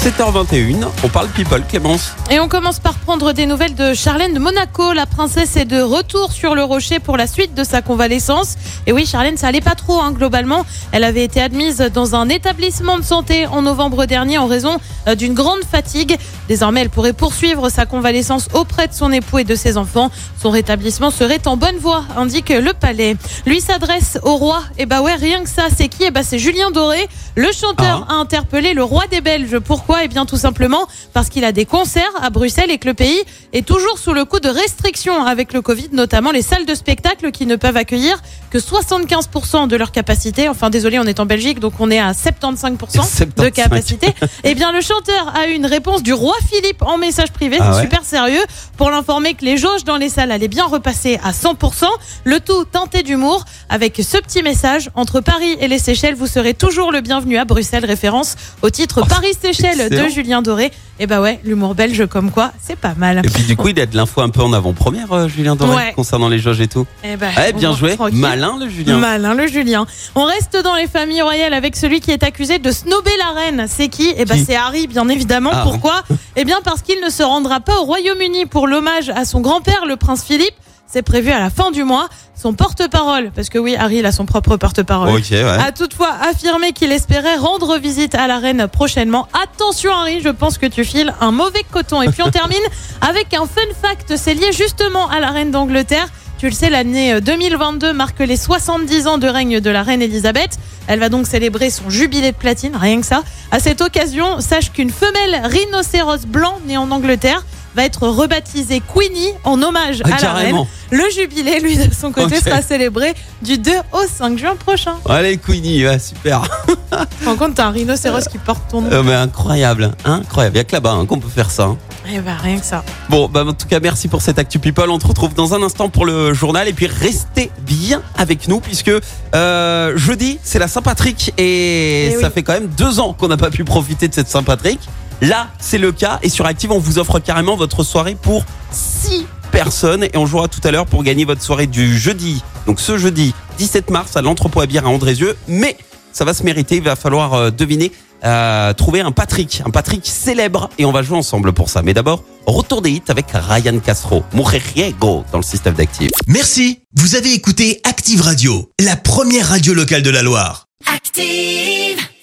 7h21, on parle people, Clémence. Et on commence par prendre des nouvelles de Charlène de Monaco. La princesse est de retour sur le rocher pour la suite de sa convalescence. Et oui, Charlène, ça allait pas trop hein, globalement. Elle avait été admise dans un établissement de santé en novembre dernier en raison euh, d'une grande fatigue. Désormais, elle pourrait poursuivre sa convalescence auprès de son époux et de ses enfants. Son rétablissement serait en bonne voie, indique le palais. Lui s'adresse au roi. Et bah ouais, rien que ça, c'est qui? Et bah c'est Julien Doré. Le chanteur a interpellé le roi des Belges. Pourquoi? Eh bien tout simplement parce qu'il a des concerts à Bruxelles et que le pays est toujours sous le coup de restrictions avec le Covid, notamment les salles de spectacle qui ne peuvent accueillir que 75% de leur capacité. Enfin désolé, on est en Belgique, donc on est à 75% de 75. capacité. Eh bien le chanteur a eu une réponse du roi Philippe en message privé, Ah c'est ouais super sérieux, pour l'informer que les jauges dans les salles allaient bien repasser à 100%. Le tout teinté d'humour avec ce petit message entre Paris et les Seychelles, vous serez toujours le bienvenu à Bruxelles. Référence au titre Oh, Paris-Seychelles de. Julien Doré. Et bah ouais, l'humour belge comme quoi, c'est pas mal. Et puis du coup, il a de l'info un peu en avant-première, euh, Julien Doré, Ouais. concernant les jauges et tout. Eh ben, Eh, bien joué, tranquille. malin le Julien. Malin le Julien. On reste dans les familles royales avec celui qui est accusé de snober la reine. C'est qui Eh ben Qui c'est Harry, bien évidemment. Ah. Pourquoi Eh bien parce qu'il ne se rendra pas au Royaume-Uni pour l'hommage à son grand-père, le prince Philippe. C'est prévu à la fin du mois. Son porte-parole, parce que oui, Harry il a son propre porte-parole. Ouais. A toutefois affirmé qu'il espérait rendre visite à la reine prochainement. Attention Harry, je pense que tu files un mauvais coton. Et puis on termine avec un fun fact. C'est lié justement à la reine d'Angleterre. Tu le sais, l'année euh, 2022 marque les 70 ans de règne de la reine Elisabeth. Elle va donc célébrer son jubilé de platine, rien que ça. À cette occasion, sache qu'une femelle rhinocéros blanc née en Angleterre va être rebaptisée Queenie en hommage Ah, à la reine. Le jubilé, lui, de son côté, sera célébré du 2 au 5 juin prochain. Allez, Queenie, ouais, super. Tu te rends compte, t'as un rhinocéros qui porte ton nom. Euh, mais incroyable, incroyable. Il y a que là-bas hein, qu'on peut faire ça. hein. Eh ben, rien que ça. Bon, bah, en tout cas, merci pour cette Actu People. On te retrouve dans un instant pour le journal. Et puis, restez bien avec nous, puisque euh, jeudi, c'est la Saint-Patrick. Et, Eh ça oui. fait quand même deux ans qu'on n'a pas pu profiter de cette Saint-Patrick. Là, c'est le cas. Et sur Active, on vous offre carrément votre soirée pour 6 personnes. Et on jouera tout à l'heure pour gagner votre soirée du jeudi. Donc, ce jeudi 17 mars à l'entrepôt à bière à Andrézieux. Mais ça va se mériter. Il va falloir euh, deviner, euh, trouver un Patrick, un Patrick célèbre, et on va jouer ensemble pour ça. Mais d'abord, retour des hits avec Ryan Castro, Mujeriego dans le système d'Active. Merci, vous avez écouté Active Radio, la première radio locale de la Loire. Active.